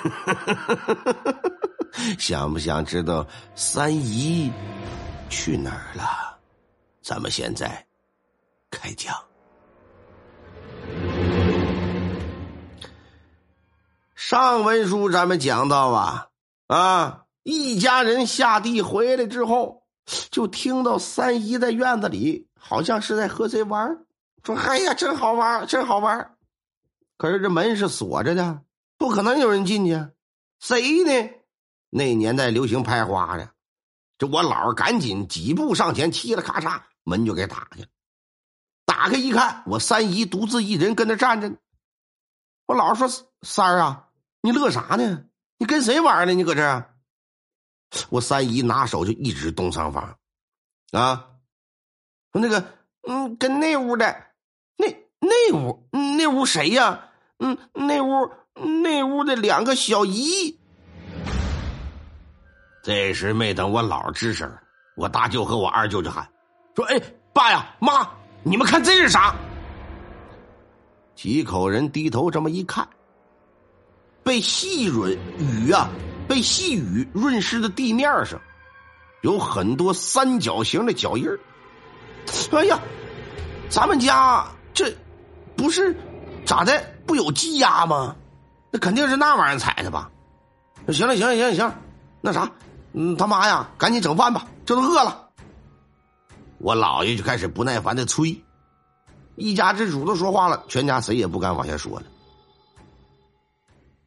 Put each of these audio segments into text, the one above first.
想不想知道三姨去哪儿了？咱们现在开讲。上文书咱们讲到啊啊，一家人下地回来之后，就听到三姨在院子里好像是在和谁玩说：“哎呀，真好玩，真好玩。”可是这门是锁着的，不可能有人进去。谁呢？那年代流行拍花的，这我姥赶紧几步上前，嘁了咔嚓，门就给打开了。打开一看，我三姨独自一人跟那站着。我姥说：“三儿啊。”你乐啥呢？你跟谁玩呢？你搁这儿？我三姨拿手就一指东上方，啊，说那个，嗯，跟那屋的，那那屋，那屋谁呀？嗯，那屋那屋的两个小姨。这时没等我姥吱声，我大舅和我二舅就喊说：“哎，爸呀，妈，你们看这是啥？”几口人低头这么一看。被细润雨啊，被细雨润湿的地面上，有很多三角形的脚印。哎呀，咱们家这不是咋的？不有鸡鸭吗？那肯定是那玩意儿踩的吧？行了，行了，行了，行，那啥，嗯，他妈呀，赶紧整饭吧，这都饿了。我姥爷就开始不耐烦的催，一家之主都说话了，全家谁也不敢往下说了。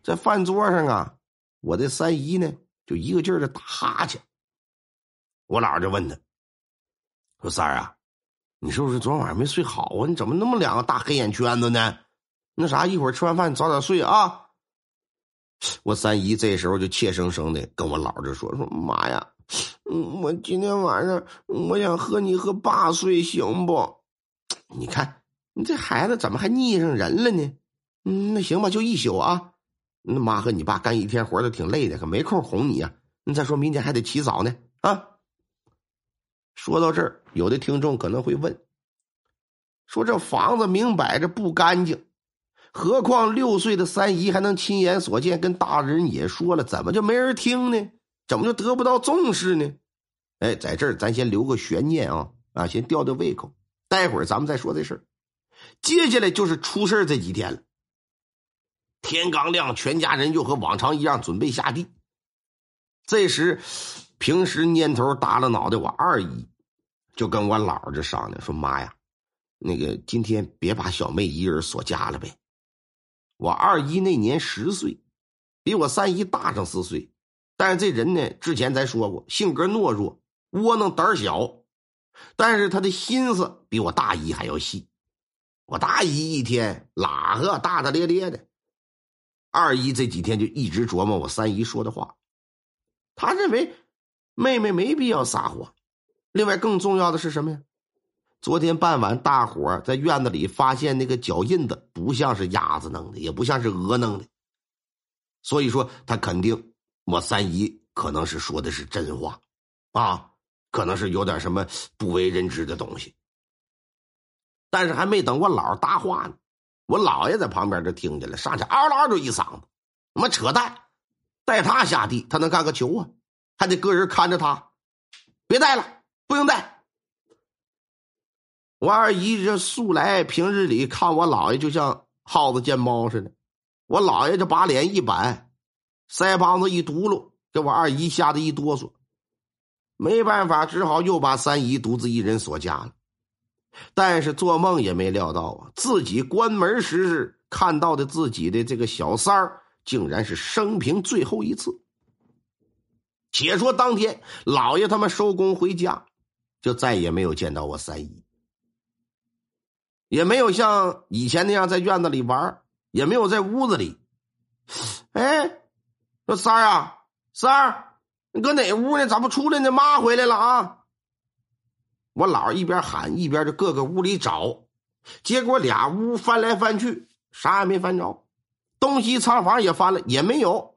在饭桌上啊，我的三姨呢就一个劲儿的打哈欠。我姥就问他：“说三儿啊，你是不是昨晚上没睡好啊？你怎么那么两个大黑眼圈子呢？那啥，一会儿吃完饭早点睡啊。”我三姨这时候就怯生生的跟我姥就说：“说妈呀，嗯，我今天晚上我想和你和爸睡，行不？你看你这孩子怎么还腻上人了呢？嗯，那行吧，就一宿啊。”那妈和你爸干一天活都挺累的，可没空哄你呀。你再说明天还得起早呢啊！说到这儿，有的听众可能会问：说这房子明摆着不干净，何况六岁的三姨还能亲眼所见，跟大人也说了，怎么就没人听呢？怎么就得不到重视呢？哎，在这儿咱先留个悬念啊啊，先吊吊胃口，待会儿咱们再说这事儿。接下来就是出事这几天了。天刚亮，全家人就和往常一样准备下地。这时，平时蔫头耷拉脑袋，我二姨就跟我姥这商量说：“妈呀，那个今天别把小妹一人锁家了呗。”我二姨那年十岁，比我三姨大上四岁，但是这人呢，之前咱说过，性格懦弱、窝囊、胆小，但是他的心思比我大姨还要细。我大姨一天哪个大大咧咧的。二姨这几天就一直琢磨我三姨说的话，他认为妹妹没必要撒谎。另外，更重要的是什么呀？昨天傍晚，大伙在院子里发现那个脚印子，不像是鸭子弄的，也不像是鹅弄的，所以说他肯定我三姨可能是说的是真话，啊，可能是有点什么不为人知的东西。但是还没等我姥搭话呢。我姥爷在旁边就听见了，上去嗷嗷就一嗓子：“他妈扯淡！带他下地，他能干个球啊？还得个人看着他，别带了，不用带。”我二姨这素来平日里看我姥爷就像耗子见猫似的，我姥爷就把脸一板，腮帮子一嘟噜，给我二姨吓得一哆嗦。没办法，只好又把三姨独自一人锁家了。但是做梦也没料到啊，自己关门时看到的自己的这个小三儿，竟然是生平最后一次。且说当天，老爷他们收工回家，就再也没有见到我三姨，也没有像以前那样在院子里玩，也没有在屋子里。哎，说三儿啊，三儿，你搁哪屋呢？咋不出来呢？妈回来了啊！我姥一边喊一边就各个屋里找，结果俩屋翻来翻去，啥也没翻着，东西仓房也翻了，也没有。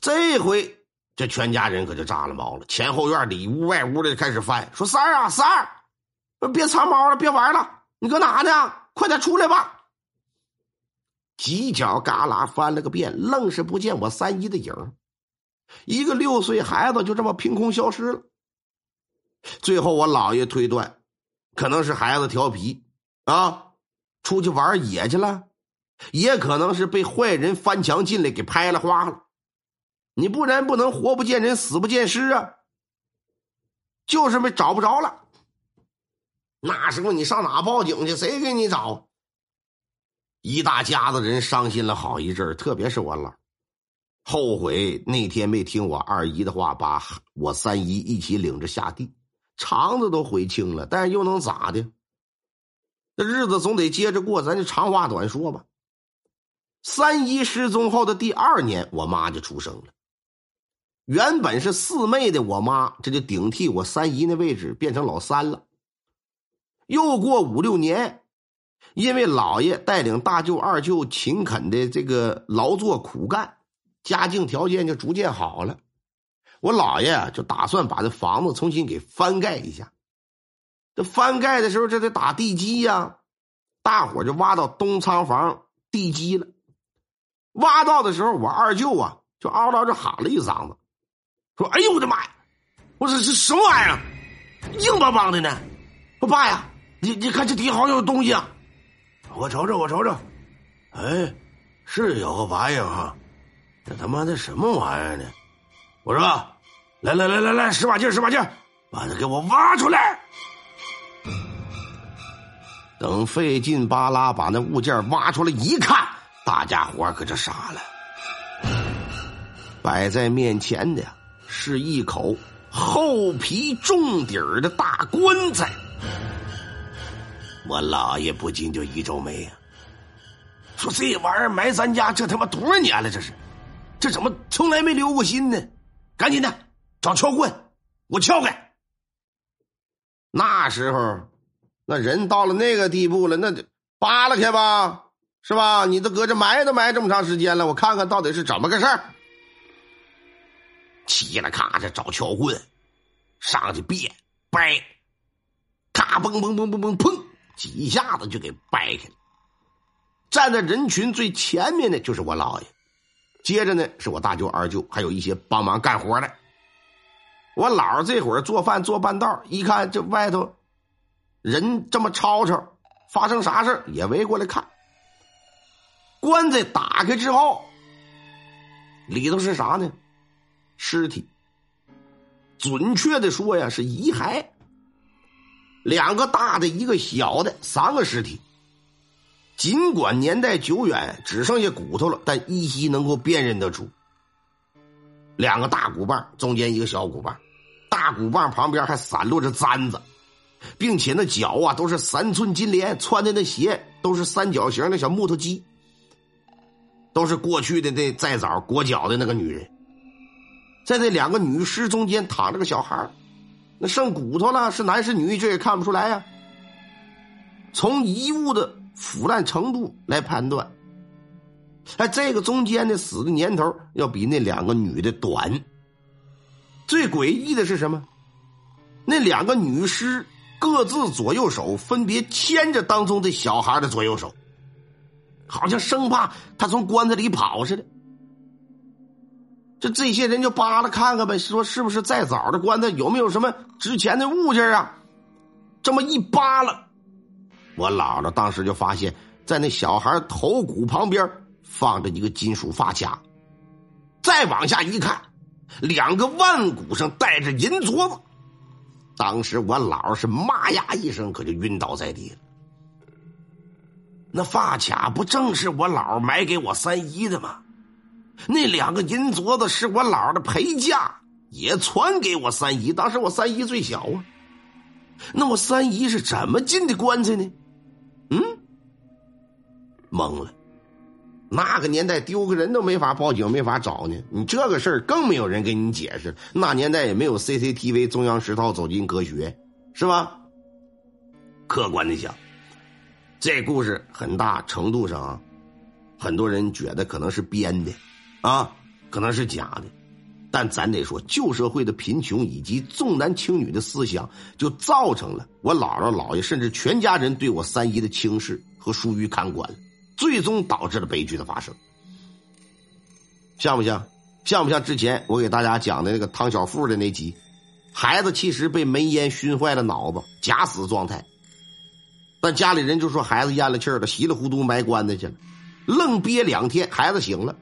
这回这全家人可就炸了毛了，前后院里屋外屋的开始翻，说三儿啊三儿，别藏猫了，别玩了，你搁哪呢？快点出来吧！犄角旮旯翻了个遍，愣是不见我三姨的影一个六岁孩子就这么凭空消失了。最后，我姥爷推断，可能是孩子调皮啊，出去玩野去了，也可能是被坏人翻墙进来给拍了花了。你不然不能活不见人，死不见尸啊！就是没找不着了。那时候你上哪报警去？谁给你找？一大家子人伤心了好一阵特别是我姥，后悔那天没听我二姨的话，把我三姨一起领着下地。肠子都悔青了，但是又能咋的？这日子总得接着过，咱就长话短说吧。三姨失踪后的第二年，我妈就出生了。原本是四妹的我妈，这就顶替我三姨那位置，变成老三了。又过五六年，因为姥爷带领大舅、二舅勤恳的这个劳作苦干，家境条件就逐渐好了。我姥爷就打算把这房子重新给翻盖一下。这翻盖的时候，这得打地基呀。大伙就挖到东仓房地基了。挖到的时候，我二舅啊就嗷嗷就喊了一嗓子，说：“哎呦我的妈呀！我说这什么玩意儿？硬邦邦的呢！我爸呀，你你看这底好像有东西啊！我瞅瞅，我瞅瞅，哎，是有个玩意儿哈，这他妈的什么玩意儿呢？”我说：“来来来来来，使把劲使把劲把它给我挖出来！”等费劲巴拉把那物件挖出来一看，大家伙可就傻了。摆在面前的是一口厚皮重底儿的大棺材。我姥爷不禁就一皱眉呀，说：“这玩意儿埋咱家这他妈多少年了？这是，这怎么从来没留过心呢？”赶紧的，找撬棍，我撬开。那时候，那人到了那个地步了，那得扒拉开吧，是吧？你都搁这埋都埋这么长时间了，我看看到底是怎么个事儿。嘁了咔，这找撬棍，上去别掰，咔嘣嘣嘣嘣嘣砰，几下子就给掰开了。站在人群最前面的就是我姥爷。接着呢，是我大舅、二舅，还有一些帮忙干活的。我姥这会儿做饭做半道，一看这外头人这么吵吵，发生啥事也围过来看。棺材打开之后，里头是啥呢？尸体。准确的说呀，是遗骸。两个大的，一个小的，三个尸体。尽管年代久远，只剩下骨头了，但依稀能够辨认得出。两个大骨棒，中间一个小骨棒，大骨棒旁边还散落着簪子，并且那脚啊都是三寸金莲，穿的那鞋都是三角形的小木头鸡，都是过去的那再早裹脚的那个女人。在那两个女尸中间躺着个小孩那剩骨头了，是男是女这也看不出来呀。从遗物的。腐烂程度来判断，哎，这个中间的死的年头要比那两个女的短。最诡异的是什么？那两个女尸各自左右手分别牵着当中这小孩的左右手，好像生怕他从棺材里跑似的。这这些人就扒拉看看呗，说是不是再早的棺材有没有什么值钱的物件啊？这么一扒拉。我姥姥当时就发现，在那小孩头骨旁边放着一个金属发卡，再往下一看，两个腕骨上带着银镯子。当时我姥是妈呀一声，可就晕倒在地了。那发卡不正是我姥买给我三姨的吗？那两个银镯子是我姥的陪嫁，也传给我三姨。当时我三姨最小啊，那我三姨是怎么进的棺材呢？嗯，懵了。那个年代丢个人都没法报警，没法找呢。你这个事儿更没有人给你解释。那年代也没有 CCTV、中央十套走进科学，是吧？客观的讲，这故事很大程度上啊，很多人觉得可能是编的，啊，可能是假的。但咱得说，旧社会的贫穷以及重男轻女的思想，就造成了我姥姥、姥爷甚至全家人对我三姨的轻视和疏于看管。最终导致了悲剧的发生。像不像？像不像之前我给大家讲的那个汤小富的那集？孩子其实被煤烟熏坏了脑子，假死状态。但家里人就说孩子咽了气儿了，稀里糊涂埋棺材去了。愣憋两天，孩子醒了，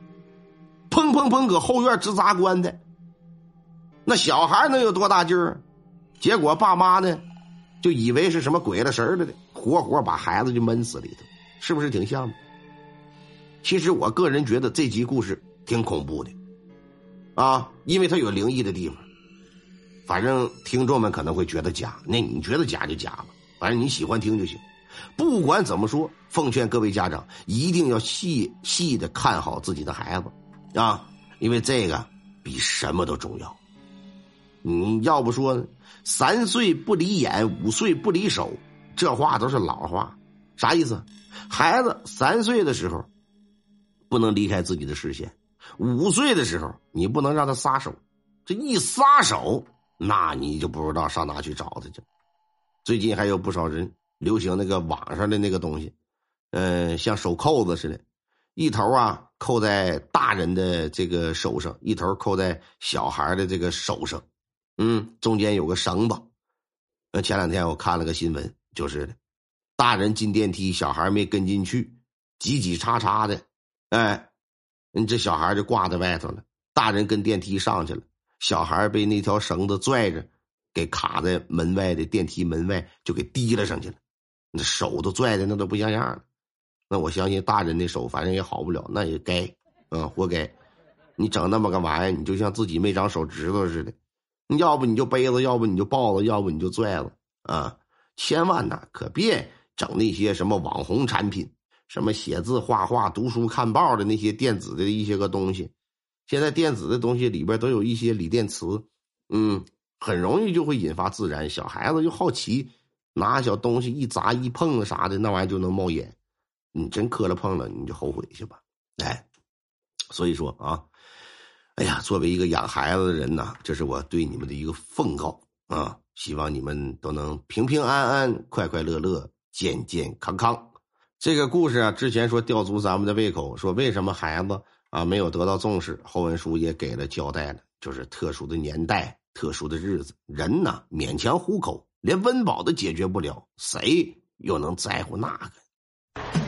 砰砰砰，搁后院直砸棺材。那小孩能有多大劲儿？结果爸妈呢，就以为是什么鬼了神了的，活活把孩子就闷死里头，是不是挺像的？其实我个人觉得这集故事挺恐怖的，啊，因为它有灵异的地方。反正听众们可能会觉得假，那你觉得假就假吧，反正你喜欢听就行。不管怎么说，奉劝各位家长一定要细细的看好自己的孩子，啊，因为这个比什么都重要。你要不说三岁不离眼，五岁不离手，这话都是老话，啥意思？孩子三岁的时候不能离开自己的视线，五岁的时候你不能让他撒手，这一撒手，那你就不知道上哪去找他去。最近还有不少人。流行那个网上的那个东西，嗯，像手扣子似的，一头啊扣在大人的这个手上，一头扣在小孩的这个手上，嗯，中间有个绳子。那前两天我看了个新闻，就是的，大人进电梯，小孩没跟进去，挤挤叉叉的，哎，你这小孩就挂在外头了。大人跟电梯上去了，小孩被那条绳子拽着，给卡在门外的电梯门外，就给提了上去了。那手都拽的那都不像样了，那我相信大人的手反正也好不了，那也该，嗯，活该。你整那么个玩意儿，你就像自己没长手指头似的。要不你就背子，要不你就抱子，要不你就拽子啊！千万呐，可别整那些什么网红产品，什么写字、画画、读书、看报的那些电子的一些个东西。现在电子的东西里边都有一些锂电池，嗯，很容易就会引发自燃。小孩子就好奇。拿小东西一砸一碰啥的，那玩意就能冒烟。你真磕了碰了，你就后悔去吧。哎，所以说啊，哎呀，作为一个养孩子的人呐，这是我对你们的一个奉告啊！希望你们都能平平安安、快快乐乐、健健康康。这个故事啊，之前说吊足咱们的胃口，说为什么孩子啊没有得到重视，后文书也给了交代了，就是特殊的年代、特殊的日子，人呐勉强糊口。连温饱都解决不了，谁又能在乎那个？